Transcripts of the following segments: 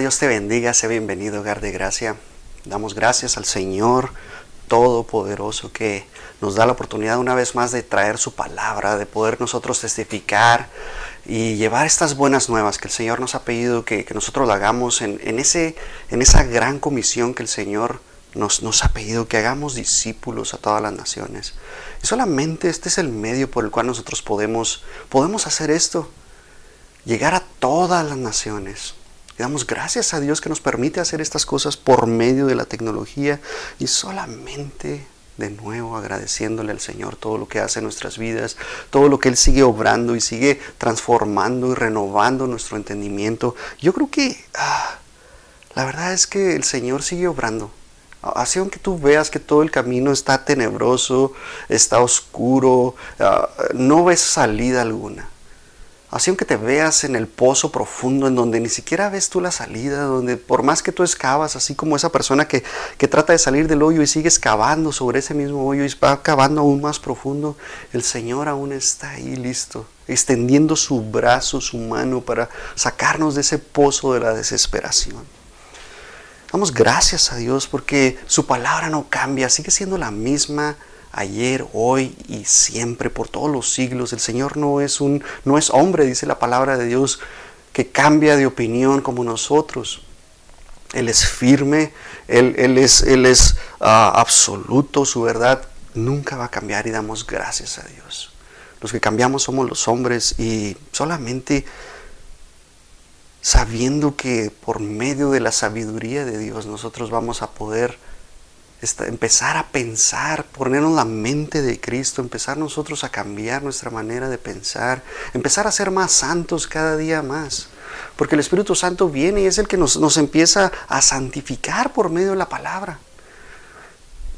Dios te bendiga, sea bienvenido, hogar de gracia. Damos gracias al Señor Todopoderoso que nos da la oportunidad una vez más de traer su palabra, de poder nosotros testificar y llevar estas buenas nuevas que el Señor nos ha pedido que, nosotros lo hagamos en, ese, en esa gran comisión que el Señor nos, nos, ha pedido que hagamos discípulos a todas las naciones. Y solamente este es el medio por el cual nosotros podemos, podemos hacer esto, llegar a todas las naciones. Damos gracias a Dios que nos permite hacer estas cosas por medio de la tecnología y solamente de nuevo agradeciéndole al Señor todo lo que hace en nuestras vidas, todo lo que Él sigue obrando y sigue transformando y renovando nuestro entendimiento. Yo creo que ah, la verdad es que el Señor sigue obrando. Así aunque tú veas que todo el camino está tenebroso, está oscuro, ah, no ves salida alguna. Así aunque te veas en el pozo profundo en donde ni siquiera ves tú la salida, donde por más que tú excavas, así como esa persona que, que trata de salir del hoyo y sigue excavando sobre ese mismo hoyo y va cavando aún más profundo, el Señor aún está ahí listo, extendiendo su brazo, su mano para sacarnos de ese pozo de la desesperación. Damos gracias a Dios porque su palabra no cambia, sigue siendo la misma ayer, hoy y siempre, por todos los siglos. El Señor no es un no es hombre, dice la palabra de Dios, que cambia de opinión como nosotros. Él es firme, Él, es, él es ah, absoluto, su verdad nunca va a cambiar y damos gracias a Dios. Los que cambiamos somos los hombres y solamente sabiendo que por medio de la sabiduría de Dios nosotros vamos a poder empezar a pensar, ponernos la mente de Cristo, empezar nosotros a cambiar nuestra manera de pensar, empezar a ser más santos cada día más. Porque el Espíritu Santo viene y es el que nos, empieza a santificar por medio de la palabra.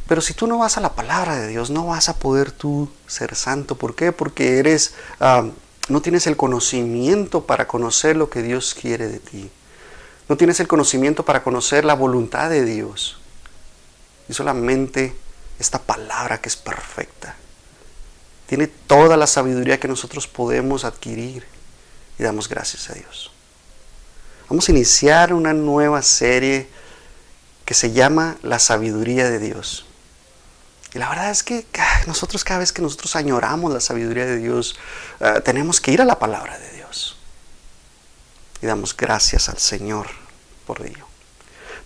Pero si tú no vas a la palabra de Dios, no vas a poder tú ser santo. ¿Por qué? Porque eres, ah, no tienes el conocimiento para conocer lo que Dios quiere de ti. No tienes el conocimiento para conocer la voluntad de Dios. Y solamente esta palabra que es perfecta. Tiene toda la sabiduría que nosotros podemos adquirir. Y damos gracias a Dios. Vamos a iniciar una nueva serie que se llama La sabiduría de Dios. Y la verdad es que nosotros cada vez que nosotros añoramos la sabiduría de Dios, eh, tenemos que ir a la palabra de Dios. Y damos gracias al Señor por ello.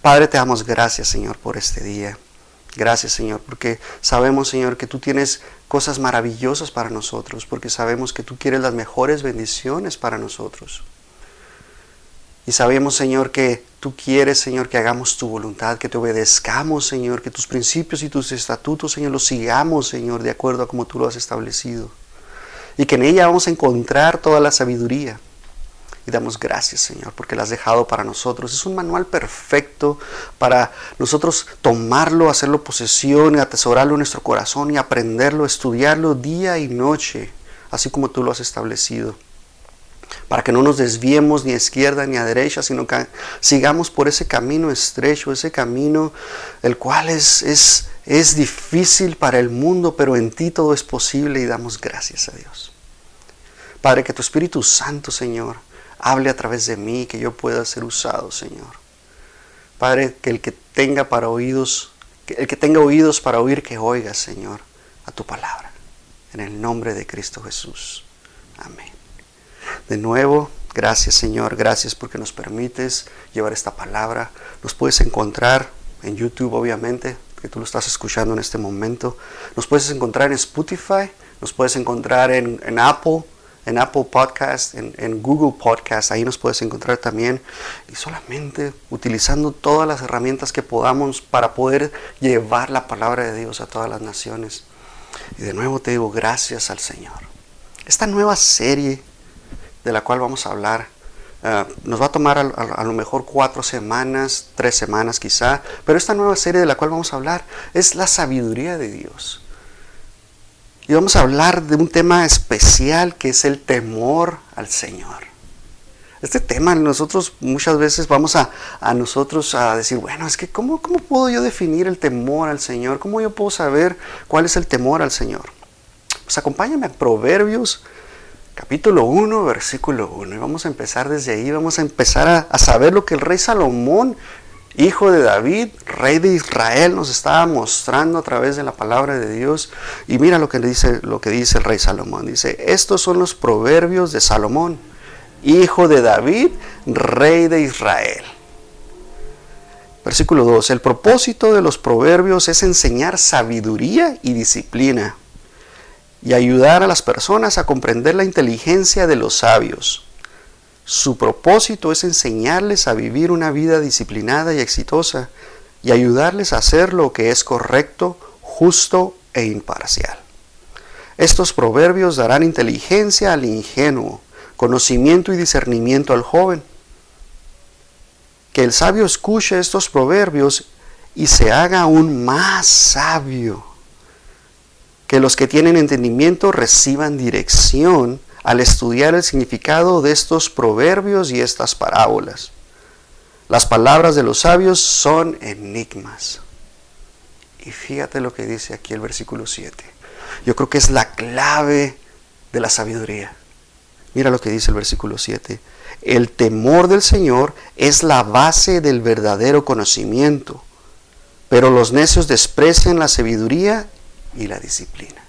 Padre, te damos gracias, Señor, por este día. Gracias Señor, porque sabemos Señor que tú tienes cosas maravillosas para nosotros, porque sabemos que tú quieres las mejores bendiciones para nosotros. Y sabemos Señor que tú quieres Señor que hagamos tu voluntad, que te obedezcamos Señor, que tus principios y tus estatutos Señor los sigamos Señor de acuerdo a como tú lo has establecido. Y que en ella vamos a encontrar toda la sabiduría y damos gracias, Señor, porque lo has dejado para nosotros. Es un manual perfecto para nosotros tomarlo, hacerlo posesión atesorarlo en nuestro corazón y aprenderlo, estudiarlo día y noche, así como tú lo has establecido. Para que no nos desviemos ni a izquierda ni a derecha, sino que sigamos por ese camino estrecho, ese camino el cual es, es, es difícil para el mundo, pero en ti todo es posible y damos gracias a Dios. Padre, que tu Espíritu Santo, Señor, hable a través de mí, que yo pueda ser usado, Señor. Padre, que el que tenga para oídos, que el que tenga oídos para oír, que oiga, Señor, a tu palabra. En el nombre de Cristo Jesús. Amén. De nuevo, gracias Señor, gracias porque nos permites llevar esta palabra. Nos puedes encontrar en YouTube, obviamente, que tú lo estás escuchando en este momento. Nos puedes encontrar en Spotify, nos puedes encontrar en, en Apple, en Apple Podcast, en, Google Podcast, ahí nos puedes encontrar también. Y solamente utilizando todas las herramientas que podamos para poder llevar la palabra de Dios a todas las naciones. Y de nuevo te digo, gracias al Señor. Esta nueva serie de la cual vamos a hablar eh, nos va a tomar a, lo mejor cuatro semanas, tres semanas quizá, pero esta nueva serie de la cual vamos a hablar es la sabiduría de Dios. Y vamos a hablar de un tema especial que es el temor al Señor. Este tema nosotros muchas veces vamos a, nosotros a decir, bueno, es que ¿cómo, ¿cómo puedo yo definir el temor al Señor? ¿Cómo yo puedo saber cuál es el temor al Señor? Pues acompáñame a Proverbios capítulo 1, versículo 1. Y vamos a empezar desde ahí, vamos a empezar a, a, saber lo que el rey Salomón, hijo de David, rey de Israel, nos estaba mostrando a través de la palabra de Dios. Y mira lo que dice, lo que dice el rey Salomón. Dice, estos son los proverbios de Salomón, hijo de David, rey de Israel. Versículo 2. El propósito de los proverbios es enseñar sabiduría y disciplina y ayudar a las personas a comprender la inteligencia de los sabios. Su propósito es enseñarles a vivir una vida disciplinada y exitosa y ayudarles a hacer lo que es correcto, justo e imparcial. Estos proverbios darán inteligencia al ingenuo, conocimiento y discernimiento al joven que el sabio escuche estos proverbios y se haga aún más sabio. Que los que tienen entendimiento reciban dirección al estudiar el significado de estos proverbios y estas parábolas. Las palabras de los sabios son enigmas. Y fíjate lo que dice aquí el versículo 7. Yo creo que es la clave de la sabiduría. Mira lo que dice el versículo 7. El temor del Señor es la base del verdadero conocimiento, pero los necios desprecian la sabiduría y la disciplina.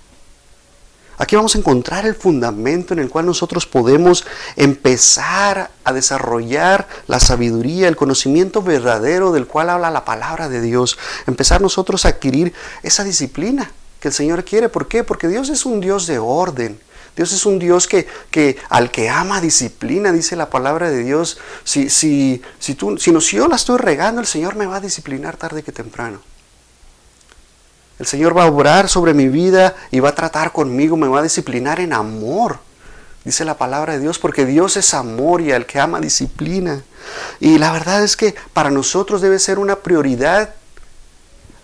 Aquí vamos a encontrar el fundamento en el cual nosotros podemos empezar a desarrollar la sabiduría, el conocimiento verdadero del cual habla la palabra de Dios. Empezar nosotros a adquirir esa disciplina que el Señor quiere. ¿Por qué? Porque Dios es un Dios de orden. Dios es un Dios que, que, al que ama disciplina, dice la palabra de Dios. Si, si, si, tú, si, no, si yo la estoy regando, el Señor me va a disciplinar tarde que temprano. El Señor va a obrar sobre mi vida y va a tratar conmigo, me va a disciplinar en amor. Dice la palabra de Dios, porque Dios es amor y al que ama disciplina. Y la verdad es que para nosotros debe ser una prioridad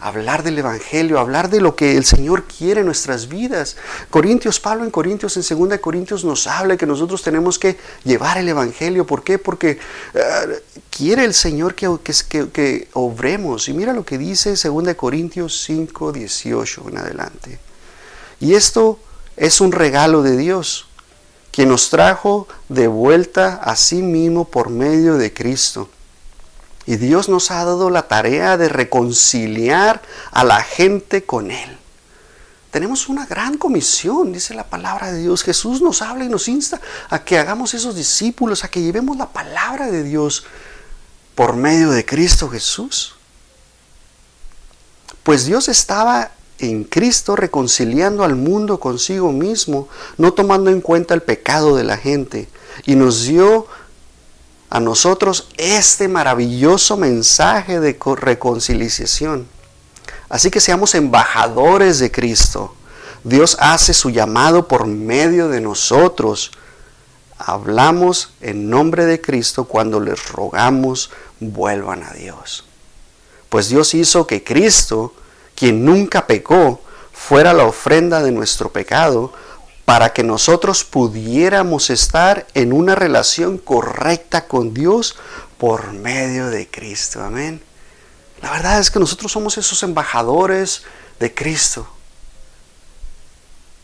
hablar del Evangelio, hablar de lo que el Señor quiere en nuestras vidas. Corintios, Pablo en Corintios, en 2 Corintios nos habla que nosotros tenemos que llevar el Evangelio. ¿Por qué? Porque eh, quiere el Señor que, que, que, obremos. Y mira lo que dice 2 Corintios 5, 18 en adelante. Y esto es un regalo de Dios, que nos trajo de vuelta a sí mismo por medio de Cristo y Dios nos ha dado la tarea de reconciliar a la gente con Él. Tenemos una gran comisión, dice la palabra de Dios. Jesús nos habla y nos insta a que hagamos esos discípulos, a que llevemos la palabra de Dios por medio de Cristo Jesús. Pues Dios estaba en Cristo reconciliando al mundo consigo mismo, no tomando en cuenta el pecado de la gente, y nos dio a nosotros este maravilloso mensaje de reconciliación. Así que seamos embajadores de Cristo. Dios hace su llamado por medio de nosotros. Hablamos en nombre de Cristo cuando les rogamos vuelvan a Dios. Pues Dios hizo que Cristo, quien nunca pecó, fuera la ofrenda de nuestro pecado para que nosotros pudiéramos estar en una relación correcta con Dios por medio de Cristo. Amén. La verdad es que nosotros somos esos embajadores de Cristo.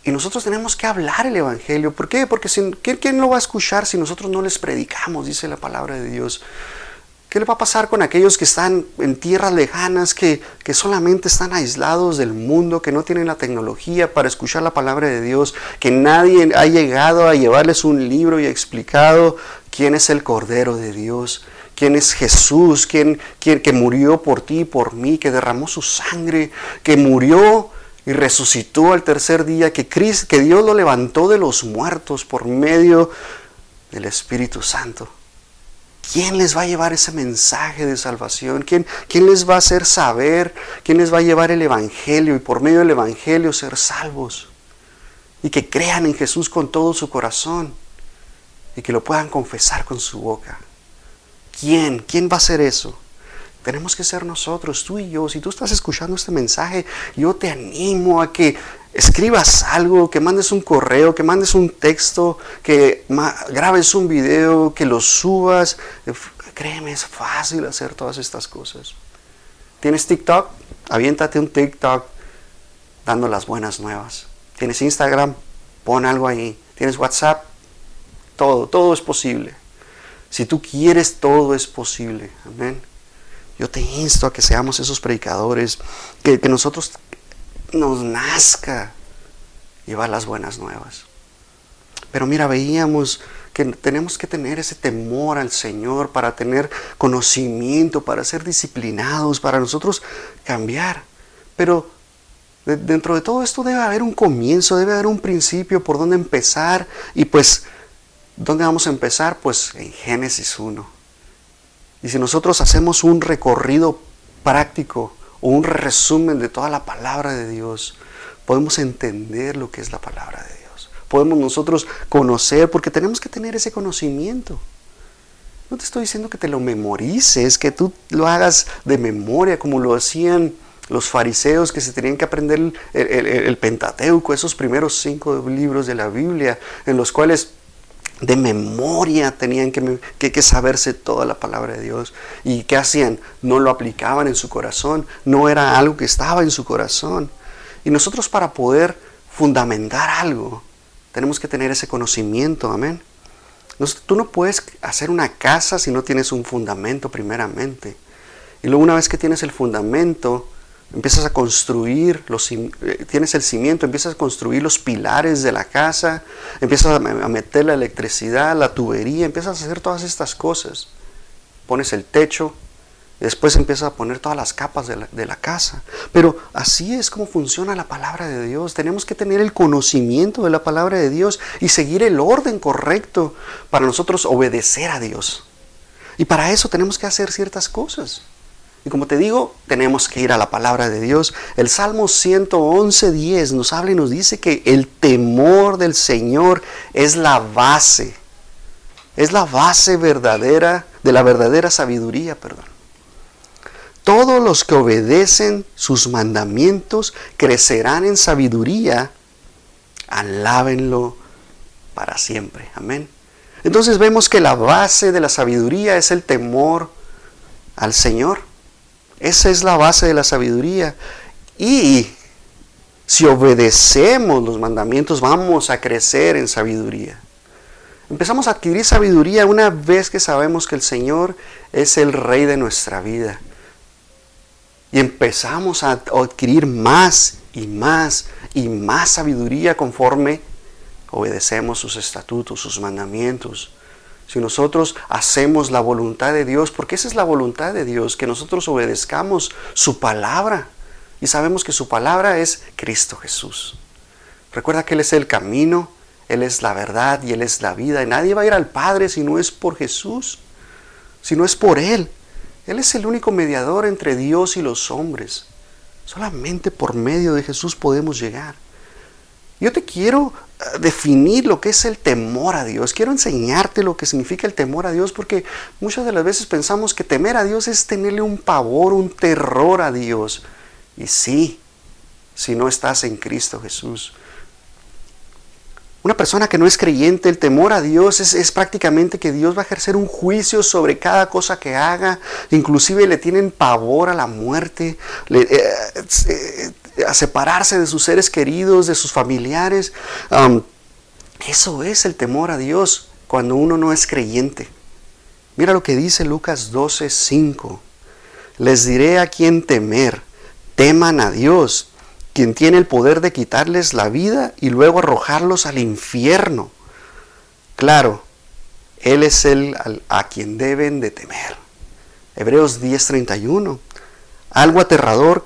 Y nosotros tenemos que hablar el Evangelio. ¿Por qué? Porque ¿quién lo va a escuchar si nosotros no les predicamos? Dice la palabra de Dios. ¿Qué le va a pasar con aquellos que están en tierras lejanas, que, que, solamente están aislados del mundo, que no tienen la tecnología para escuchar la palabra de Dios, que nadie ha llegado a llevarles un libro y ha explicado quién es el Cordero de Dios, quién es Jesús, quién, quién que murió por ti y por mí, que derramó su sangre, que murió y resucitó al tercer día, que, Cristo, que Dios lo levantó de los muertos por medio del Espíritu Santo? ¿Quién les va a llevar ese mensaje de salvación? ¿Quién, ¿Quién, les va a hacer saber? ¿Quién les va a llevar el Evangelio y por medio del Evangelio ser salvos? Y que crean en Jesús con todo su corazón y que lo puedan confesar con su boca. ¿Quién? ¿Quién va a hacer eso? Tenemos que ser nosotros, tú y yo. Si tú estás escuchando este mensaje, yo te animo a que escribas algo, que mandes un correo, que mandes un texto, que grabes un video, que lo subas. Créeme, es fácil hacer todas estas cosas. ¿Tienes TikTok? Aviéntate un TikTok dando las buenas nuevas. ¿Tienes Instagram? Pon algo ahí. ¿Tienes WhatsApp? todo, todo es posible. Si tú quieres, todo es posible. Amén. Yo te insto a que seamos esos predicadores, que, que nosotros nos nazca llevar las buenas nuevas. Pero mira, veíamos que tenemos que tener ese temor al Señor para tener conocimiento, para ser disciplinados, para nosotros cambiar. Pero dentro de todo esto debe haber un comienzo, debe haber un principio por donde empezar. Y pues, ¿dónde vamos a empezar? Pues en Génesis 1. Y si nosotros hacemos un recorrido práctico un resumen de toda la palabra de Dios, podemos entender lo que es la palabra de Dios. Podemos nosotros conocer, porque tenemos que tener ese conocimiento. No te estoy diciendo que te lo memorices, que tú lo hagas de memoria como lo hacían los fariseos que se tenían que aprender el, Pentateuco, esos primeros cinco libros de la Biblia, en los cuales de memoria tenían que, que, saberse toda la palabra de Dios. ¿Y qué hacían? No lo aplicaban en su corazón, no era algo que estaba en su corazón. Y nosotros para poder fundamentar algo, tenemos que tener ese conocimiento, amén. Tú no puedes hacer una casa si no tienes un fundamento primeramente. Y luego una vez que tienes el fundamento, empiezas a construir, los, eh, tienes el cimiento, empiezas a construir los pilares de la casa, empiezas a meter la electricidad, la tubería, empiezas a hacer todas estas cosas. Pones el techo, después empiezas a poner todas las capas de la, de la, casa. Pero así es como funciona la palabra de Dios. Tenemos que tener el conocimiento de la palabra de Dios y seguir el orden correcto para nosotros obedecer a Dios. Y para eso tenemos que hacer ciertas cosas. Y como te digo, tenemos que ir a la palabra de Dios. El Salmo 111, 10 nos habla y nos dice que el temor del Señor es la base, es la base verdadera de la verdadera sabiduría, perdón. Todos los que obedecen sus mandamientos crecerán en sabiduría, alábenlo para siempre. Amén. Entonces vemos que la base de la sabiduría es el temor al Señor. Esa es la base de la sabiduría. Y si obedecemos los mandamientos, vamos a crecer en sabiduría. Empezamos a adquirir sabiduría una vez que sabemos que el Señor es el Rey de nuestra vida. Y empezamos a adquirir más y más y más sabiduría conforme obedecemos sus estatutos, sus mandamientos si nosotros hacemos la voluntad de Dios, porque esa es la voluntad de Dios, que nosotros obedezcamos su palabra. Y sabemos que su palabra es Cristo Jesús. Recuerda que Él es el camino, Él es la verdad y Él es la vida. Y nadie va a ir al Padre si no es por Jesús, si no es por Él. Él es el único mediador entre Dios y los hombres. Solamente por medio de Jesús podemos llegar. Yo te quiero definir lo que es el temor a Dios. Quiero enseñarte lo que significa el temor a Dios porque muchas de las veces pensamos que temer a Dios es tenerle un pavor, un terror a Dios. Y sí, si no estás en Cristo Jesús. Una persona que no es creyente, el temor a Dios es, prácticamente que Dios va a ejercer un juicio sobre cada cosa que haga. Inclusive le tienen pavor a la muerte. Le, eh, eh, a separarse de sus seres queridos, de sus familiares. eso es el temor a Dios cuando uno no es creyente. Mira lo que dice Lucas 12, 5. Les diré a quién temer. Teman a Dios, quien tiene el poder de quitarles la vida y luego arrojarlos al infierno. Claro, Él es el a quien deben de temer. Hebreos 10:31. Algo aterrador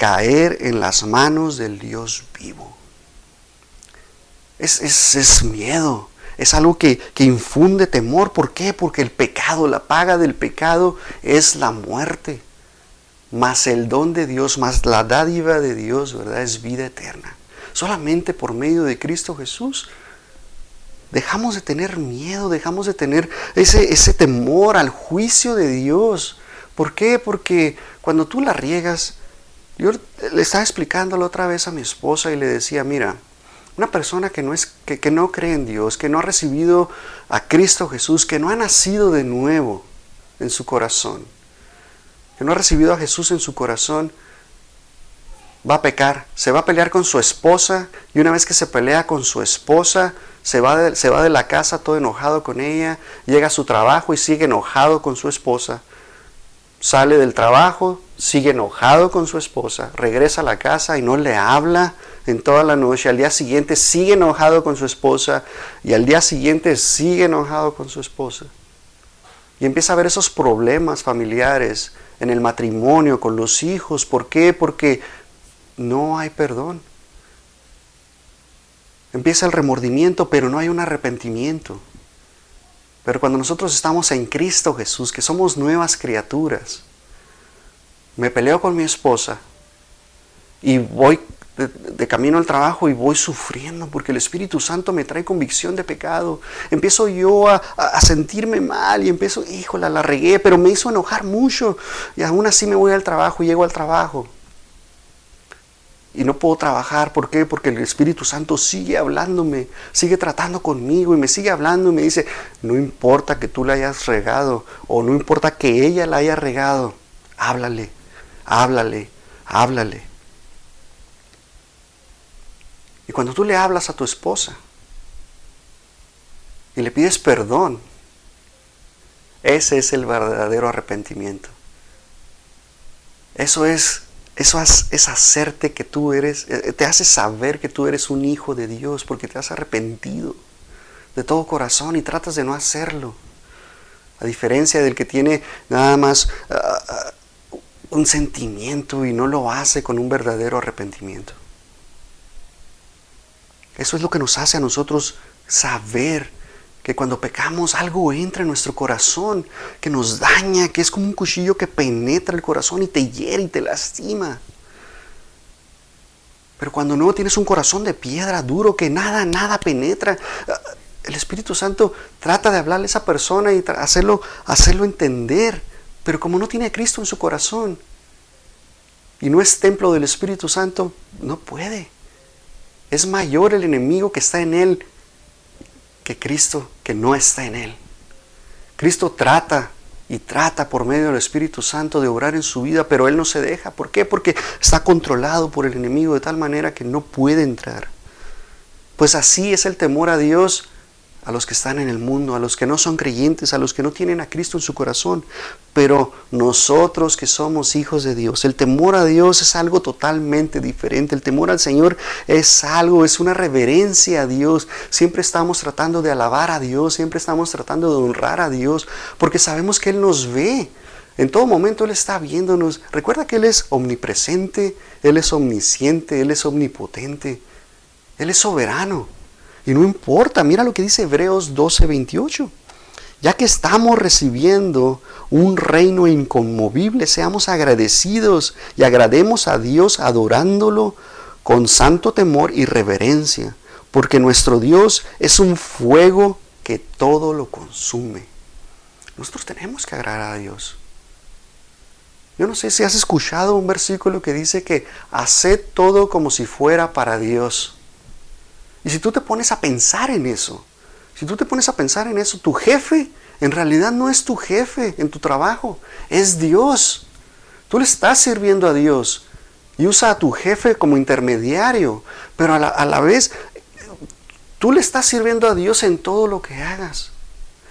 caer en las manos del Dios vivo. Es, es, miedo, es algo que, que, infunde temor. ¿Por qué? Porque el pecado, la paga del pecado es la muerte. Más el don de Dios, más la dádiva de Dios, ¿verdad? Es vida eterna. Solamente por medio de Cristo Jesús dejamos de tener miedo, dejamos de tener ese, ese temor al juicio de Dios. ¿Por qué? Porque cuando tú la riegas, yo le estaba explicándolo otra vez a mi esposa y le decía, mira, una persona que no, es, que, no cree en Dios, que no ha recibido a Cristo Jesús, que no ha nacido de nuevo en su corazón, que no ha recibido a Jesús en su corazón, va a pecar, se va a pelear con su esposa y una vez que se pelea con su esposa, se va, se va de la casa todo enojado con ella, llega a su trabajo y sigue enojado con su esposa, sale del trabajo, sigue enojado con su esposa, regresa a la casa y no le habla en toda la noche, al día siguiente sigue enojado con su esposa y al día siguiente sigue enojado con su esposa. Y empieza a ver esos problemas familiares en el matrimonio, con los hijos. ¿Por qué? Porque no hay perdón. Empieza el remordimiento, pero no hay un arrepentimiento. Pero cuando nosotros estamos en Cristo Jesús, que somos nuevas criaturas, me peleo con mi esposa y voy de, camino al trabajo y voy sufriendo porque el Espíritu Santo me trae convicción de pecado. Empiezo yo a, sentirme mal y empiezo, híjole, la regué, pero me hizo enojar mucho y aún así me voy al trabajo y llego al trabajo. Y no puedo trabajar, ¿por qué? Porque el Espíritu Santo sigue hablándome, sigue tratando conmigo y me sigue hablando y me dice, no importa que tú la hayas regado o no importa que ella la haya regado, háblale, háblale, háblale. Y cuando tú le hablas a tu esposa y le pides perdón, ese es el verdadero arrepentimiento. Eso es, eso es hacerte que tú eres, eh, te hace saber que tú eres un hijo de Dios porque te has arrepentido de todo corazón y tratas de no hacerlo. A diferencia del que tiene nada más ah, ah, un sentimiento y no lo hace con un verdadero arrepentimiento. Eso es lo que nos hace a nosotros saber que cuando pecamos algo entra en nuestro corazón, que nos daña, que es como un cuchillo que penetra el corazón y te hiere y te lastima. Pero cuando no tienes un corazón de piedra duro que nada, nada penetra, el Espíritu Santo trata de hablarle a esa persona y hacerlo, hacerlo entender. Pero como no tiene a Cristo en su corazón y no es templo del Espíritu Santo, no puede. Es mayor el enemigo que está en él Cristo que no está en él. Cristo trata y trata por medio del Espíritu Santo de obrar en su vida, pero él no se deja. ¿Por qué? Porque está controlado por el enemigo de tal manera que no puede entrar. Pues así es el temor a Dios a los que están en el mundo, a los que no son creyentes, a los que no tienen a Cristo en su corazón. Pero nosotros que somos hijos de Dios, el temor a Dios es algo totalmente diferente. El temor al Señor es algo, es una reverencia a Dios. Siempre estamos tratando de alabar a Dios, siempre estamos tratando de honrar a Dios, porque sabemos que Él nos ve. En todo momento Él está viéndonos. Recuerda que Él es omnipresente, Él es omnisciente, Él es omnipotente, Él es soberano. Y no importa, mira lo que dice Hebreos 12:28. Ya que estamos recibiendo un reino inconmovible, seamos agradecidos y agrademos a Dios adorándolo con santo temor y reverencia, porque nuestro Dios es un fuego que todo lo consume. Nosotros tenemos que agradar a Dios. Yo no sé si has escuchado un versículo que dice que haced todo como si fuera para Dios. Y si tú te pones a pensar en eso, si tú te pones a pensar en eso, tu jefe en realidad no es tu jefe en tu trabajo, es Dios. Tú le estás sirviendo a Dios y usa a tu jefe como intermediario, pero a la, a la vez tú le estás sirviendo a Dios en todo lo que hagas.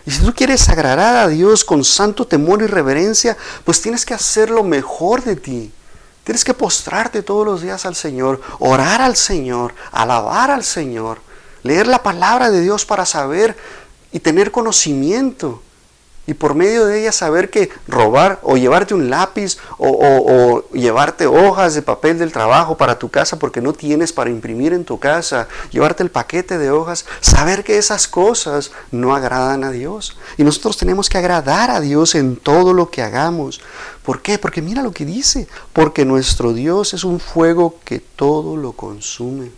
Y si tú quieres agradar a Dios con santo temor y reverencia, pues tienes que hacer lo mejor de ti. Tienes que postrarte todos los días al Señor, orar al Señor, alabar al Señor, leer la palabra de Dios para saber y tener conocimiento y por medio de ella saber que robar o llevarte un lápiz o, llevarte hojas de papel del trabajo para tu casa porque no tienes para imprimir en tu casa, llevarte el paquete de hojas, saber que esas cosas no agradan a Dios. Y nosotros tenemos que agradar a Dios en todo lo que hagamos. ¿Por qué? Porque mira lo que dice, porque nuestro Dios es un fuego que todo lo consume.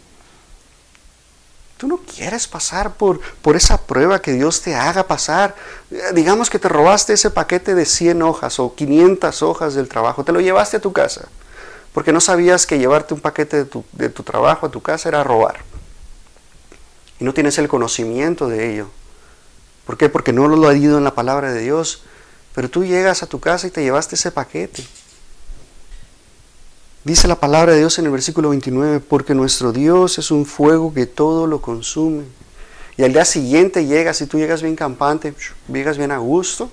Tú no quieres pasar por, por esa prueba que Dios te haga pasar. Eh, digamos que te robaste ese paquete de 100 hojas o 500 hojas del trabajo, te lo llevaste a tu casa, porque no sabías que llevarte un paquete de tu, de tu trabajo a tu casa era robar. Y no tienes el conocimiento de ello. ¿Por qué? Porque no lo ha ido en la palabra de Dios. Pero tú llegas a tu casa y te llevaste ese paquete. Dice la palabra de Dios en el versículo 29, porque nuestro Dios es un fuego que todo lo consume. Y al día siguiente llegas y tú llegas bien campante, llegas bien a gusto.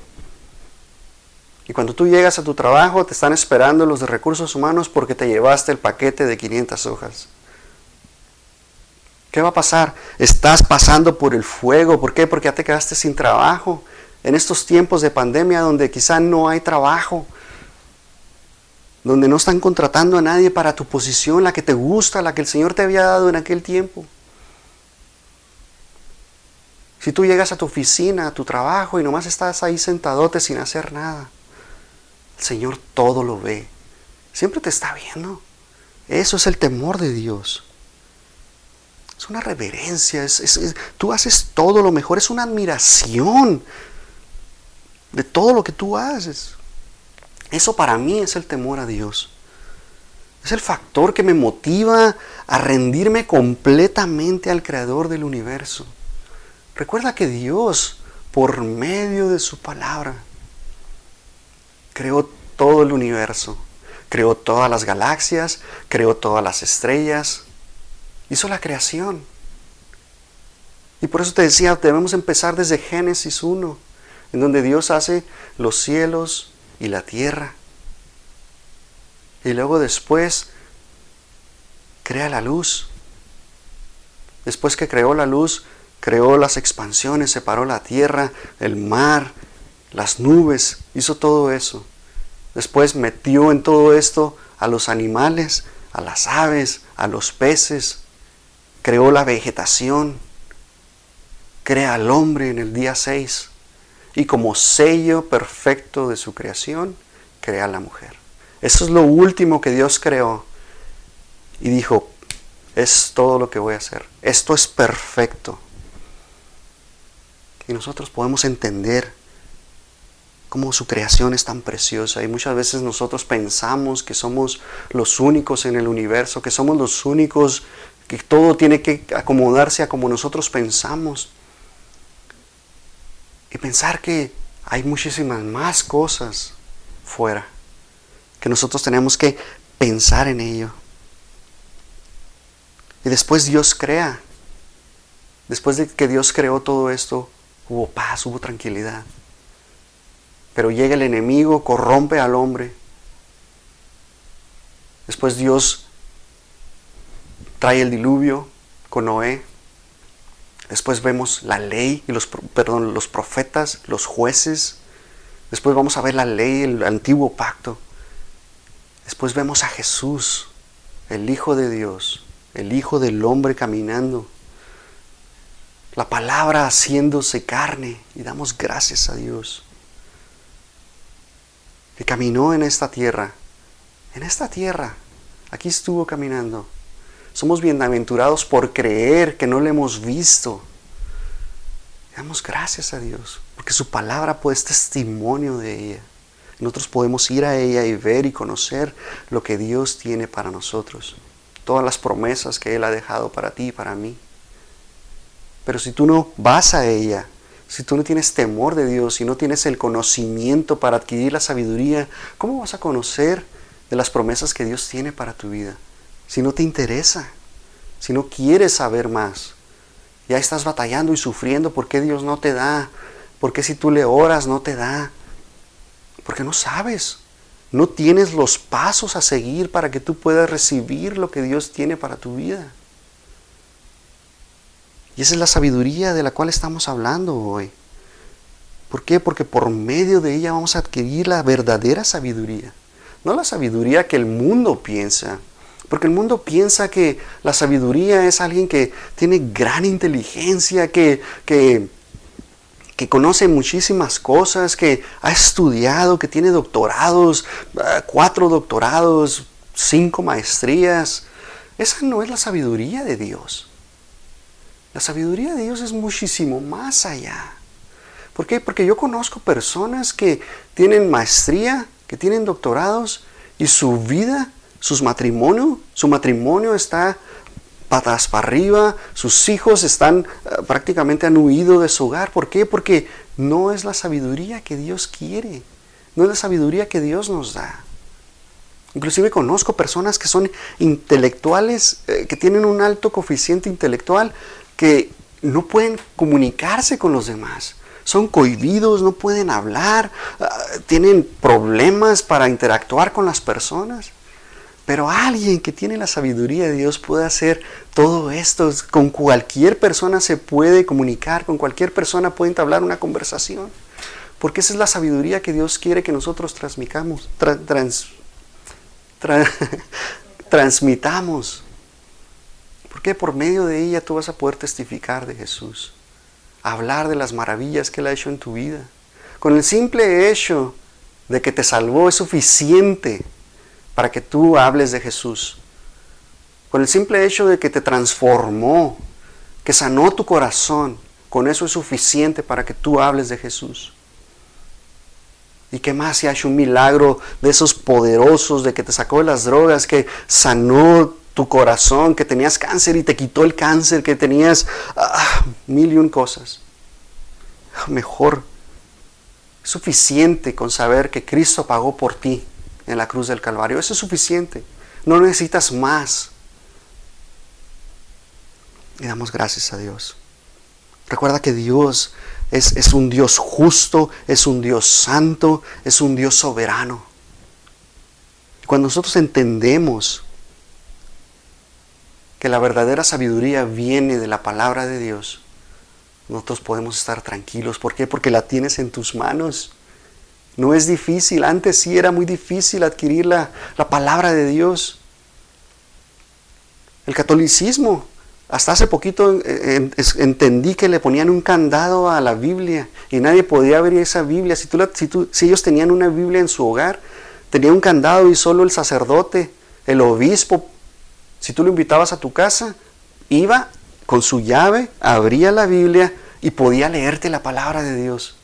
Y cuando tú llegas a tu trabajo te están esperando los de recursos humanos porque te llevaste el paquete de 500 hojas. ¿Qué va a pasar? Estás pasando por el fuego. ¿Por qué? Porque ya te quedaste sin trabajo. En estos tiempos de pandemia donde quizá no hay trabajo, donde no están contratando a nadie para tu posición, la que te gusta, la que el Señor te había dado en aquel tiempo. Si tú llegas a tu oficina, a tu trabajo y nomás estás ahí sentadote sin hacer nada, el Señor todo lo ve. Siempre te está viendo. Eso es el temor de Dios. Es una reverencia. tú haces todo lo mejor. Es una admiración de todo lo que tú haces. Eso para mí es el temor a Dios. Es el factor que me motiva a rendirme completamente al Creador del universo. Recuerda que Dios, por medio de su palabra, creó todo el universo, creó todas las galaxias, creó todas las estrellas, hizo la creación. Y por eso te decía, debemos empezar desde Génesis 1, en donde Dios hace los cielos y la tierra. Y luego después crea la luz. Después que creó la luz, creó las expansiones, separó la tierra, el mar, las nubes, hizo todo eso. Después metió en todo esto a los animales, a las aves, a los peces, creó la vegetación, crea al hombre en el día 6 y como sello perfecto de su creación, crea a la mujer. Eso es lo último que Dios creó y dijo, es todo lo que voy a hacer. Esto es perfecto. Y nosotros podemos entender cómo su creación es tan preciosa. Y muchas veces nosotros pensamos que somos los únicos en el universo, que somos los únicos, que todo tiene que acomodarse a como nosotros pensamos. Y pensar que hay muchísimas más cosas fuera, que nosotros tenemos que pensar en ello. Y después Dios crea. Después de que Dios creó todo esto, hubo paz, hubo tranquilidad. Pero llega el enemigo, corrompe al hombre. Después Dios trae el diluvio con Noé. Después vemos la ley y los, perdón, los profetas, los jueces. Después vamos a ver la ley, el antiguo pacto. Después vemos a Jesús, el Hijo de Dios, el Hijo del hombre caminando la palabra haciéndose carne y damos gracias a Dios que caminó en esta tierra, en esta tierra, aquí estuvo caminando. Somos bienaventurados por creer que no le hemos visto. Damos gracias a Dios, porque su palabra pues testimonio de ella. Nosotros podemos ir a ella y ver y conocer lo que Dios tiene para nosotros. Todas las promesas que Él ha dejado para ti y para mí. Pero si tú no vas a ella, si tú no tienes temor de Dios, si no tienes el conocimiento para adquirir la sabiduría, ¿cómo vas a conocer de las promesas que Dios tiene para tu vida? Si no te interesa, si no quieres saber más, ya estás batallando y sufriendo porque Dios no te da, porque si tú le oras no te da, porque no sabes, no tienes los pasos a seguir para que tú puedas recibir lo que Dios tiene para tu vida. Y esa es la sabiduría de la cual estamos hablando hoy. ¿Por qué? Porque por medio de ella vamos a adquirir la verdadera sabiduría. No la sabiduría que el mundo piensa. Porque el mundo piensa que la sabiduría es alguien que tiene gran inteligencia, que, que, que conoce muchísimas cosas, que ha estudiado, que tiene doctorados, ah, cuatro doctorados, cinco maestrías. Esa no es la sabiduría de Dios. La sabiduría de Dios es muchísimo más allá. ¿Por qué? Porque yo conozco personas que tienen maestría, que tienen doctorados y su vida, su matrimonio está patas para arriba, sus hijos están eh, prácticamente han huido de su hogar. ¿Por qué? Porque no es la sabiduría que Dios quiere, no es la sabiduría que Dios nos da. Inclusive conozco personas que son intelectuales, eh, que tienen un alto coeficiente intelectual, que no pueden comunicarse con los demás. Son cohibidos, no pueden hablar, ah, tienen problemas para interactuar con las personas. Pero alguien que tiene la sabiduría de Dios puede hacer todo esto. Con cualquier persona se puede comunicar, con cualquier persona puede entablar una conversación. Porque esa es la sabiduría que Dios quiere que nosotros transmitamos, transmitamos. Porque por medio de ella tú vas a poder testificar de Jesús, hablar de las maravillas que Él ha hecho en tu vida. Con el simple hecho de que te salvó es suficiente para que tú hables de Jesús. Con el simple hecho de que te transformó, que sanó tu corazón, con eso es suficiente para que tú hables de Jesús. ¿Y qué más si ha hecho un milagro de esos poderosos, de que te sacó de las drogas, que sanó tu corazón, que tenías cáncer y te quitó el cáncer, que tenías ah, mil y un cosas? Mejor, suficiente con saber que Cristo pagó por ti en la cruz del Calvario. Eso es suficiente. No necesitas más. Y damos gracias a Dios. Recuerda que Dios es, un Dios justo, es un Dios santo, es un Dios soberano. Cuando nosotros entendemos que la verdadera sabiduría viene de la palabra de Dios, nosotros podemos estar tranquilos. ¿Por qué? Porque la tienes en tus manos. No es difícil. Antes sí era muy difícil adquirir la, la palabra de Dios. El catolicismo hasta hace poquito entendí que le ponían un candado a la Biblia y nadie podía abrir esa Biblia. Si, tú, si, ellos tenían una Biblia en su hogar, tenía un candado y solo el sacerdote, el obispo, si tú lo invitabas a tu casa, iba con su llave, abría la Biblia y podía leerte la palabra de Dios.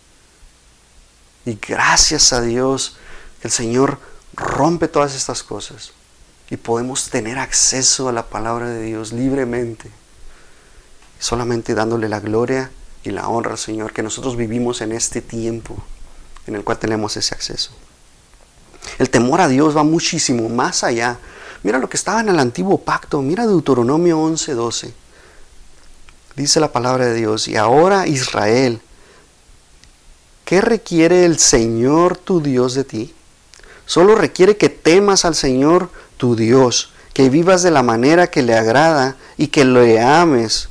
Y gracias a Dios, el Señor rompe todas estas cosas y podemos tener acceso a la palabra de Dios libremente, solamente dándole la gloria y la honra al Señor, que nosotros vivimos en este tiempo en el cual tenemos ese acceso. El temor a Dios va muchísimo más allá. Mira lo que estaba en el antiguo pacto, mira Deuteronomio 11:12. Dice la palabra de Dios, y ahora Israel, ¿qué requiere el Señor tu Dios de ti? Solo requiere que temas al Señor tu Dios, que vivas de la manera que le agrada y que le ames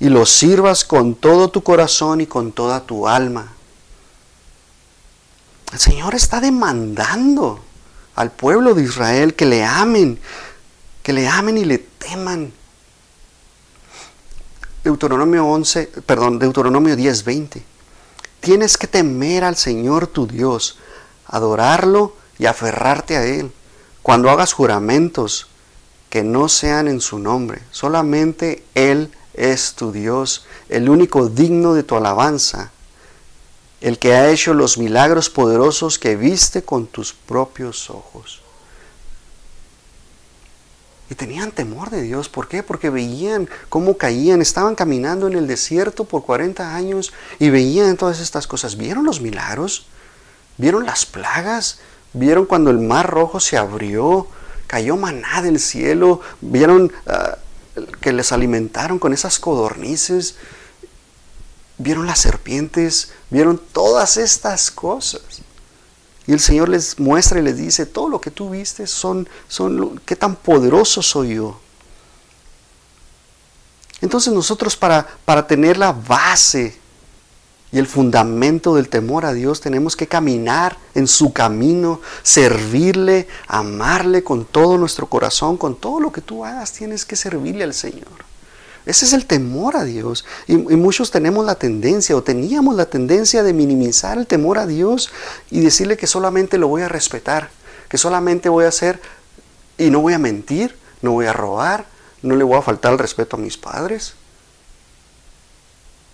y lo sirvas con todo tu corazón y con toda tu alma. El Señor está demandando al pueblo de Israel que le amen, que le amen y le teman. Deuteronomio 11, perdón, Deuteronomio 10, 20. Tienes que temer al Señor tu Dios, adorarlo y aferrarte a Él cuando hagas juramentos que no sean en su nombre, solamente Él es tu Dios, el único digno de tu alabanza, el que ha hecho los milagros poderosos que viste con tus propios ojos. Y tenían temor de Dios. ¿Por qué? Porque veían cómo caían. Estaban caminando en el desierto por 40 años y veían todas estas cosas. ¿Vieron los milagros? ¿Vieron las plagas? Vieron cuando el mar rojo se abrió, cayó maná del cielo, vieron ah, que les alimentaron con esas codornices, vieron las serpientes, vieron todas estas cosas. Y el Señor les muestra y les dice, todo lo que tú viste son, son qué tan poderoso soy yo. Entonces nosotros para, para tener la base y el fundamento del temor a Dios, tenemos que caminar en su camino, servirle, amarle con todo nuestro corazón, con todo lo que tú hagas, tienes que servirle al Señor. Ese es el temor a Dios. Y, muchos tenemos la tendencia o teníamos la tendencia de minimizar el temor a Dios y decirle que solamente lo voy a respetar, que solamente voy a hacer y no voy a mentir, no voy a robar, no le voy a faltar el respeto a mis padres.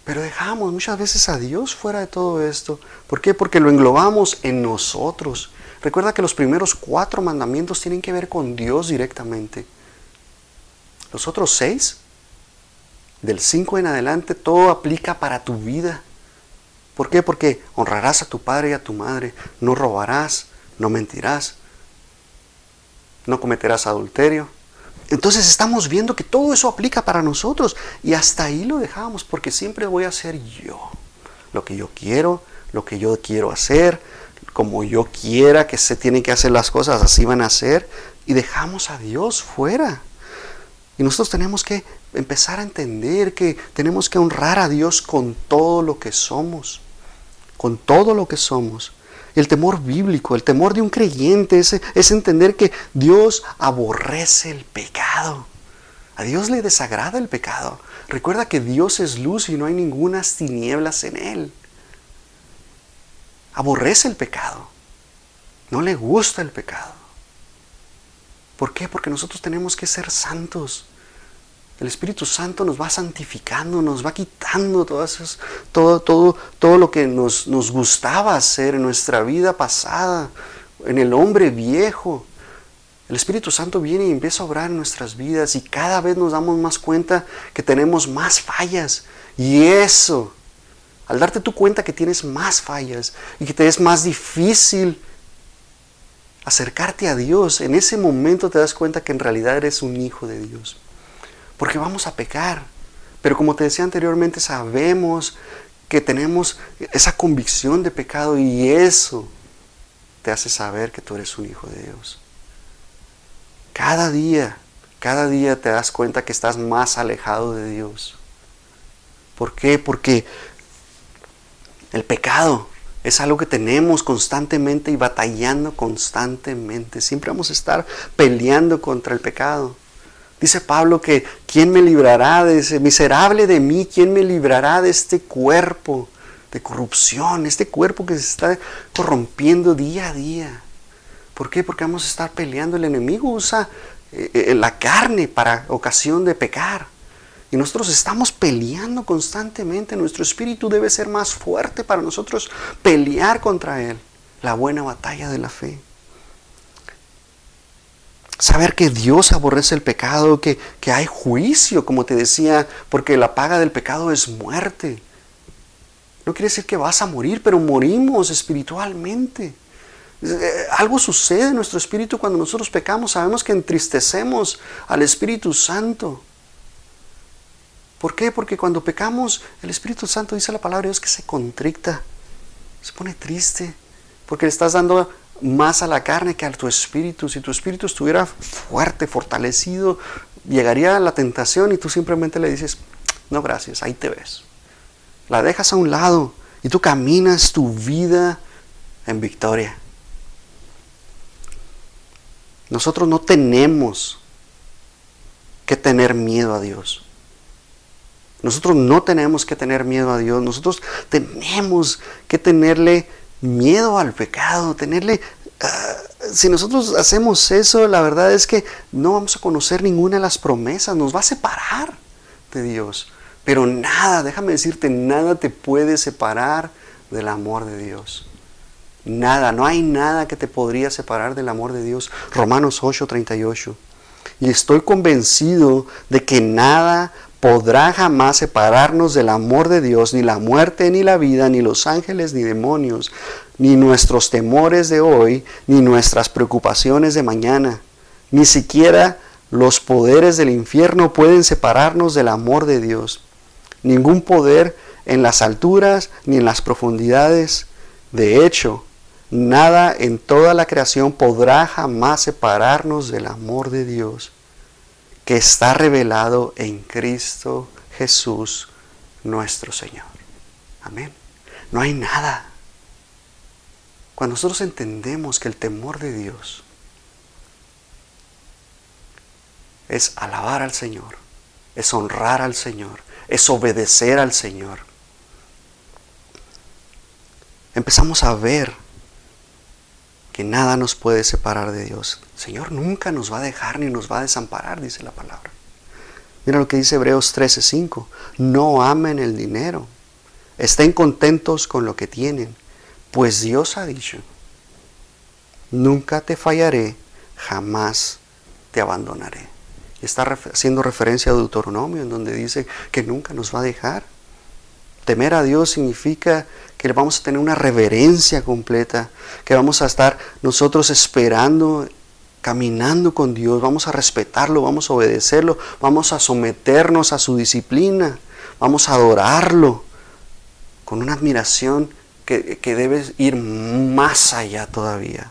Pero dejamos muchas veces a Dios fuera de todo esto. ¿Por qué? Porque lo englobamos en nosotros. Recuerda que los primeros cuatro mandamientos tienen que ver con Dios directamente. Los otros seis, del cinco en adelante, todo aplica para tu vida. ¿Por qué? Porque honrarás a tu padre y a tu madre, no robarás, no mentirás. no cometerás adulterio. Entonces estamos viendo que todo eso aplica para nosotros y hasta ahí lo dejamos porque siempre voy a hacer yo lo que yo quiero, lo que yo quiero hacer, como yo quiera que se tienen que hacer las cosas, así van a ser y dejamos a Dios fuera. Y nosotros tenemos que empezar a entender que tenemos que honrar a Dios con todo lo que somos, con todo lo que somos. El temor bíblico, el temor de un creyente es, entender que Dios aborrece el pecado. A Dios le desagrada el pecado. Recuerda que Dios es luz y no hay ninguna tinieblas en Él. Aborrece el pecado. No le gusta el pecado. ¿Por qué? Porque nosotros tenemos que ser santos. El Espíritu Santo nos va santificando, nos va quitando todo, todo, todo, todo lo que nos, nos gustaba hacer en nuestra vida pasada, en el hombre viejo. El Espíritu Santo viene y empieza a obrar en nuestras vidas y cada vez nos damos más cuenta que tenemos más fallas. Y eso, al darte tu cuenta que tienes más fallas y que te es más difícil acercarte a Dios, en ese momento te das cuenta que en realidad eres un hijo de Dios porque vamos a pecar. Pero como te decía anteriormente, sabemos que tenemos esa convicción de pecado y eso te hace saber que tú eres un hijo de Dios. Cada día, cada día te das cuenta que estás más alejado de Dios. ¿Por qué? Porque el pecado es algo que tenemos constantemente y batallando constantemente. Siempre vamos a estar peleando contra el pecado. Dice Pablo que ¿quién me librará de ese miserable de mí? ¿Quién me librará de este cuerpo de corrupción? Este cuerpo que se está corrompiendo día a día. ¿Por qué? Porque vamos a estar peleando. El enemigo usa eh, eh, la carne para ocasión de pecar. Y nosotros estamos peleando constantemente. Nuestro espíritu debe ser más fuerte para nosotros pelear contra él. La buena batalla de la fe. Saber que Dios aborrece el pecado, que, hay juicio, como te decía, porque la paga del pecado es muerte. No quiere decir que vas a morir, pero morimos espiritualmente. Eh, algo sucede en nuestro espíritu cuando nosotros pecamos. Sabemos que entristecemos al Espíritu Santo. ¿Por qué? Porque cuando pecamos, el Espíritu Santo dice la palabra de Dios que se contricta, se pone triste, porque le estás dando más a la carne que a tu espíritu. Si tu espíritu estuviera fuerte, fortalecido, llegaría a la tentación y tú simplemente le dices, no gracias, ahí te ves. La dejas a un lado y tú caminas tu vida en victoria. Nosotros no tenemos que tener miedo a Dios. Nosotros no tenemos que tener miedo a Dios. Nosotros tenemos que tenerle miedo al pecado, tenerle... Ah, si nosotros hacemos eso, la verdad es que no vamos a conocer ninguna de las promesas, nos va a separar de Dios. Pero nada, déjame decirte, nada te puede separar del amor de Dios. Nada, no hay nada que te podría separar del amor de Dios. Romanos 8:38. Y estoy convencido de que nada podrá jamás separarnos del amor de Dios, ni la muerte, ni la vida, ni los ángeles, ni demonios, ni nuestros temores de hoy, ni nuestras preocupaciones de mañana. Ni siquiera los poderes del infierno pueden separarnos del amor de Dios. Ningún poder en las alturas ni en las profundidades. De hecho, nada en toda la creación podrá jamás separarnos del amor de Dios que está revelado en Cristo Jesús nuestro Señor. Amén. No hay nada. Cuando nosotros entendemos que el temor de Dios es alabar al Señor, es honrar al Señor, es obedecer al Señor, empezamos a ver que nada nos puede separar de Dios. Señor nunca nos va a dejar ni nos va a desamparar, dice la palabra. Mira lo que dice Hebreos 13:5. No amen el dinero. Estén contentos con lo que tienen, pues Dios ha dicho, nunca te fallaré, jamás te abandonaré. Está haciendo referencia a Deuteronomio, en donde dice que nunca nos va a dejar. Temer a Dios significa que vamos a tener una reverencia completa, que vamos a estar nosotros esperando caminando con Dios, vamos a respetarlo, vamos a obedecerlo, vamos a someternos a su disciplina, vamos a adorarlo con una admiración que, que debe ir más allá todavía.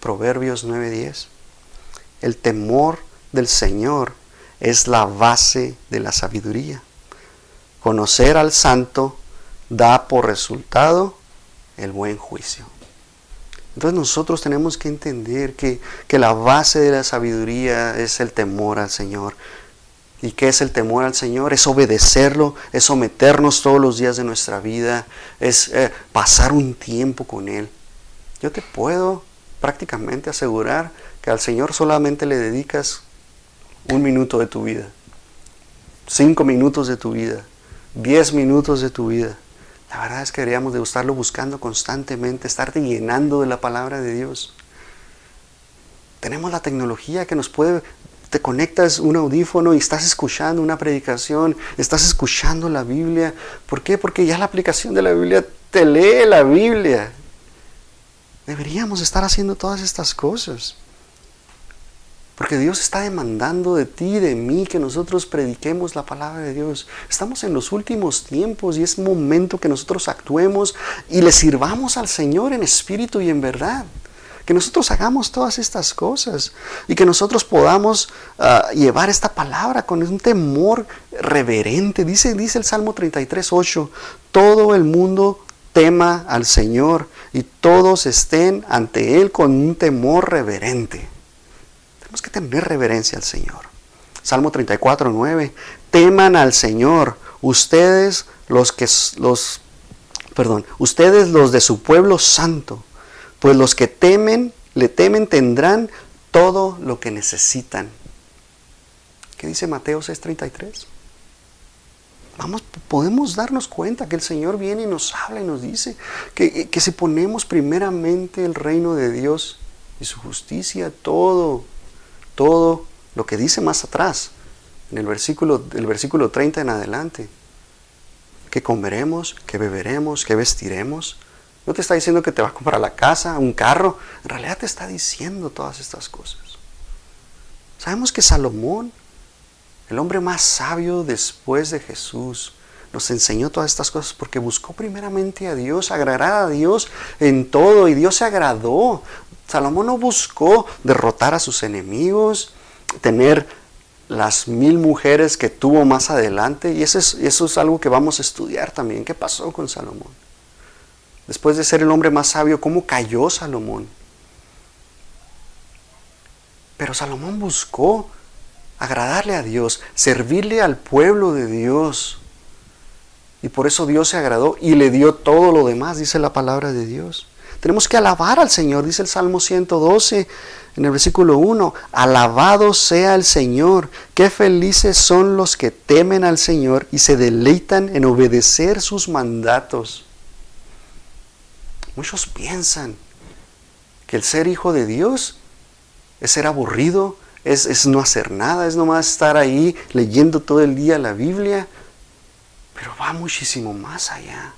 Proverbios 9:10. El temor del Señor es la base de la sabiduría. Conocer al santo da por resultado el buen juicio. Entonces nosotros tenemos que entender que, que, la base de la sabiduría es el temor al Señor. ¿Y qué es el temor al Señor? Es obedecerlo, es someternos todos los días de nuestra vida, es eh, pasar un tiempo con Él. Yo te puedo prácticamente asegurar que al Señor solamente le dedicas un minuto de tu vida, cinco minutos de tu vida, diez minutos de tu vida. La verdad es que deberíamos de estarlo buscando constantemente, estarte llenando de la palabra de Dios. Tenemos la tecnología que nos puede, te conectas un audífono y estás escuchando una predicación, estás escuchando la Biblia. ¿Por qué? Porque ya la aplicación de la Biblia te lee la Biblia. Deberíamos estar haciendo todas estas cosas. Porque Dios está demandando de ti de mí que nosotros prediquemos la palabra de Dios. Estamos en los últimos tiempos y es momento que nosotros actuemos y le sirvamos al Señor en espíritu y en verdad. Que nosotros hagamos todas estas cosas y que nosotros podamos uh, llevar esta palabra con un temor reverente. Dice, dice el Salmo 33, 8, todo el mundo tema al Señor y todos estén ante Él con un temor reverente. Tenemos que tener reverencia al Señor. Salmo 34, 9. Teman al Señor, ustedes los que los perdón, ustedes los de su pueblo santo, pues los que temen, le temen tendrán todo lo que necesitan. ¿Qué dice Mateo 6:33? Vamos, podemos darnos cuenta que el Señor viene y nos habla y nos dice que, que si ponemos primeramente el reino de Dios y su justicia, todo todo lo que dice más atrás, en el versículo, el versículo 30 en adelante. Que comeremos, que beberemos, que vestiremos. No te está diciendo que te vas a comprar la casa, un carro. En realidad te está diciendo todas estas cosas. Sabemos que Salomón, el hombre más sabio después de Jesús, nos enseñó todas estas cosas porque buscó primeramente a Dios, agradar a Dios en todo y Dios se agradó. Salomón no buscó derrotar a sus enemigos, tener las mil mujeres que tuvo más adelante, y eso es, algo que vamos a estudiar también. ¿Qué pasó con Salomón? Después de ser el hombre más sabio, ¿cómo cayó Salomón? Pero Salomón buscó agradarle a Dios, servirle al pueblo de Dios. Y por eso Dios se agradó y le dio todo lo demás, dice la palabra de Dios. Tenemos que alabar al Señor, dice el Salmo 112 en el versículo 1. Alabado sea el Señor. Qué felices son los que temen al Señor y se deleitan en obedecer sus mandatos. Muchos piensan que el ser hijo de Dios es ser aburrido, es, es, no hacer nada, es nomás estar ahí leyendo todo el día la Biblia, pero va muchísimo más allá.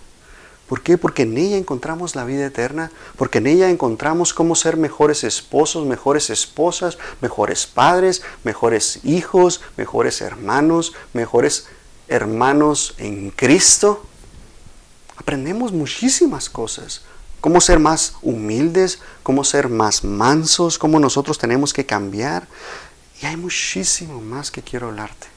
¿Por qué? Porque en ella encontramos la vida eterna, porque en ella encontramos cómo ser mejores esposos, mejores esposas, mejores padres, mejores hijos, mejores hermanos, mejores hermanos en Cristo. Aprendemos muchísimas cosas. Cómo ser más humildes, cómo ser más mansos, cómo nosotros tenemos que cambiar. Y hay muchísimo más que quiero hablarte.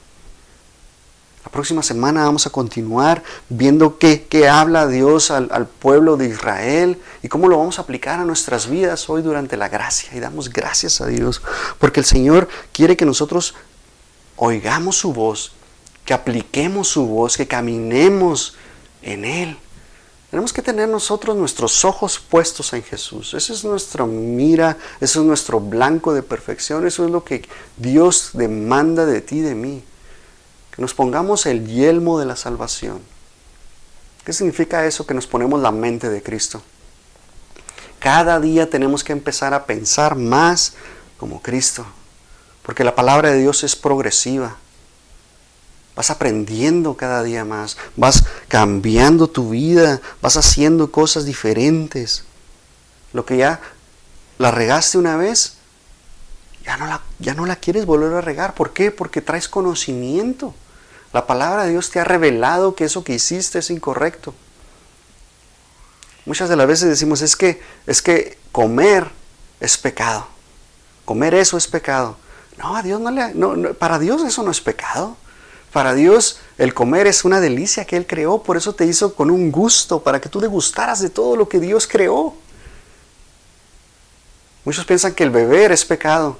La próxima semana vamos a continuar viendo qué, habla Dios al, pueblo de Israel y cómo lo vamos a aplicar a nuestras vidas hoy durante la gracia. Y damos gracias a Dios porque el Señor quiere que nosotros oigamos su voz, que apliquemos su voz, que caminemos en Él. Tenemos que tener nosotros nuestros ojos puestos en Jesús. Esa es nuestra mira, eso es nuestro blanco de perfección, eso es lo que Dios demanda de ti de mí que nos pongamos el yelmo de la salvación. ¿Qué significa eso? Que nos ponemos la mente de Cristo. Cada día tenemos que empezar a pensar más como Cristo, porque la palabra de Dios es progresiva. Vas aprendiendo cada día más, vas cambiando tu vida, vas haciendo cosas diferentes. Lo que ya la regaste una vez, ya no, la, ya no la quieres volver a regar. ¿Por qué? Porque traes conocimiento. La palabra de Dios te ha revelado que eso que hiciste es incorrecto. Muchas de las veces decimos, es que, es que comer es pecado. Comer eso es pecado. No, a Dios no le, no, para Dios eso no es pecado. Para Dios el comer es una delicia que Él creó, por eso te hizo con un gusto, para que tú le gustaras de todo lo que Dios creó. Muchos piensan que el beber es pecado,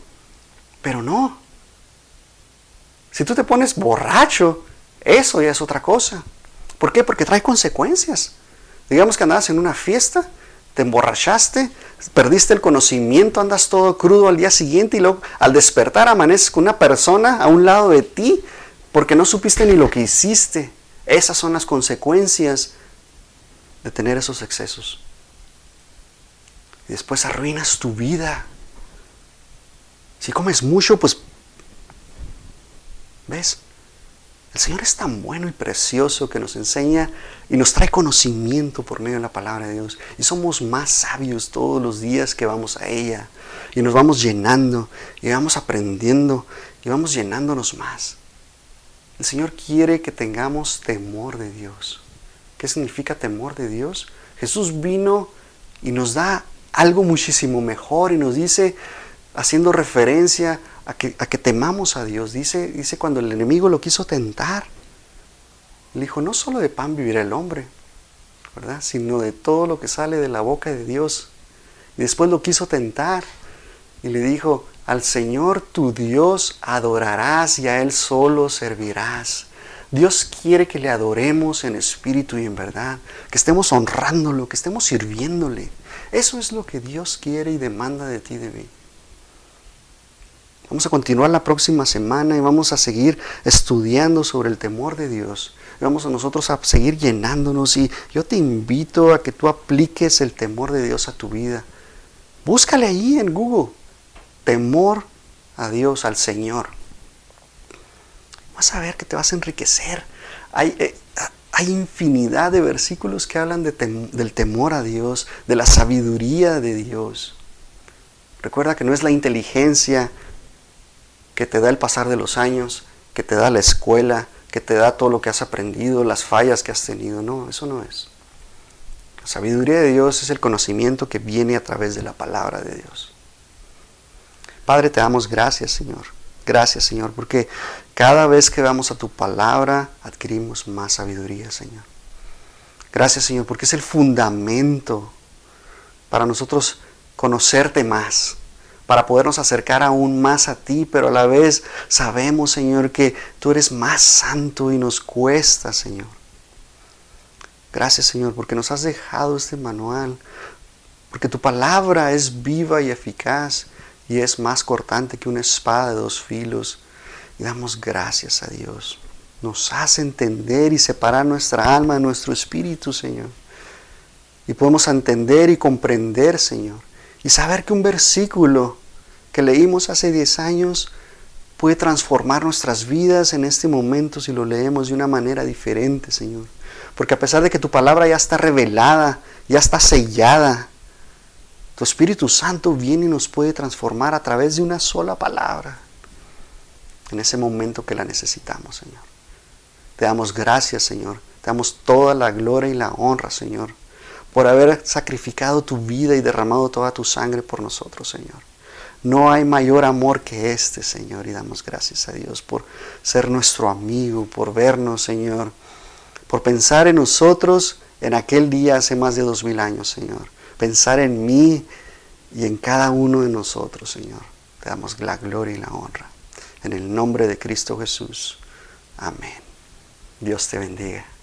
pero no. Si tú te pones borracho, eso ya es otra cosa. ¿Por qué? Porque trae consecuencias. Digamos que andabas en una fiesta, te emborrachaste, perdiste el conocimiento, andas todo crudo al día siguiente y luego al despertar amaneces con una persona a un lado de ti porque no supiste ni lo que hiciste. Esas son las consecuencias de tener esos excesos. Y después arruinas tu vida. Si comes mucho, pues, ¿ves? El Señor es tan bueno y precioso que nos enseña y nos trae conocimiento por medio de la palabra de Dios. Y somos más sabios todos los días que vamos a ella. Y nos vamos llenando y vamos aprendiendo y vamos llenándonos más. El Señor quiere que tengamos temor de Dios. ¿Qué significa temor de Dios? Jesús vino y nos da algo muchísimo mejor y nos dice, haciendo referencia a que, a que temamos a Dios, dice, dice cuando el enemigo lo quiso tentar, le dijo, no solo de pan vivirá el hombre, ¿verdad? Sino de todo lo que sale de la boca de Dios. Y después lo quiso tentar y le dijo, al Señor tu Dios adorarás y a Él solo servirás. Dios quiere que le adoremos en espíritu y en verdad, que estemos honrándolo, que estemos sirviéndole. Eso es lo que Dios quiere y demanda de ti de mí. Vamos a continuar la próxima semana y vamos a seguir estudiando sobre el temor de Dios. vamos a nosotros a seguir llenándonos y yo te invito a que tú apliques el temor de Dios a tu vida. Búscale ahí en Google temor a Dios, al Señor, vas a ver que te vas a enriquecer. Hay, eh, hay infinidad de versículos que hablan del temor a Dios, de la sabiduría de Dios. Recuerda que no es la inteligencia que te da el pasar de los años, que te da la escuela, que te da todo lo que has aprendido, las fallas que has tenido. No, eso no es. La sabiduría de Dios es el conocimiento que viene a través de la palabra de Dios. Padre, te damos gracias, Señor. Gracias, Señor, porque cada vez que vamos a tu palabra adquirimos más sabiduría, Señor. Gracias, Señor, porque es el fundamento para nosotros conocerte más, para podernos acercar aún más a ti, pero a la vez sabemos, Señor, que tú eres más santo y nos cuesta, Señor. Gracias, Señor, porque nos has dejado este manual, porque tu palabra es viva y eficaz y es más cortante que una espada de dos filos. Y damos gracias a Dios. Nos hace entender y separar nuestra alma de nuestro espíritu, Señor. Y podemos entender y comprender, Señor. Y saber que un versículo que leímos hace 10 años puede transformar nuestras vidas en este momento si lo leemos de una manera diferente, Señor. Porque a pesar de que tu palabra ya está revelada, ya está sellada, tu Espíritu Santo viene y nos puede transformar a través de una sola palabra en ese momento que la necesitamos, Señor. Te damos gracias, Señor. Te damos toda la gloria y la honra, Señor, por haber sacrificado tu vida y derramado toda tu sangre por nosotros, Señor. No hay mayor amor que este, Señor, y damos gracias a Dios por ser nuestro amigo, por vernos, Señor, por pensar en nosotros en aquel día hace más de dos mil años, Señor pensar en mí y en cada uno de nosotros, Señor. Te damos la gloria y la honra. En el nombre de Cristo Jesús. Amén. Dios te bendiga.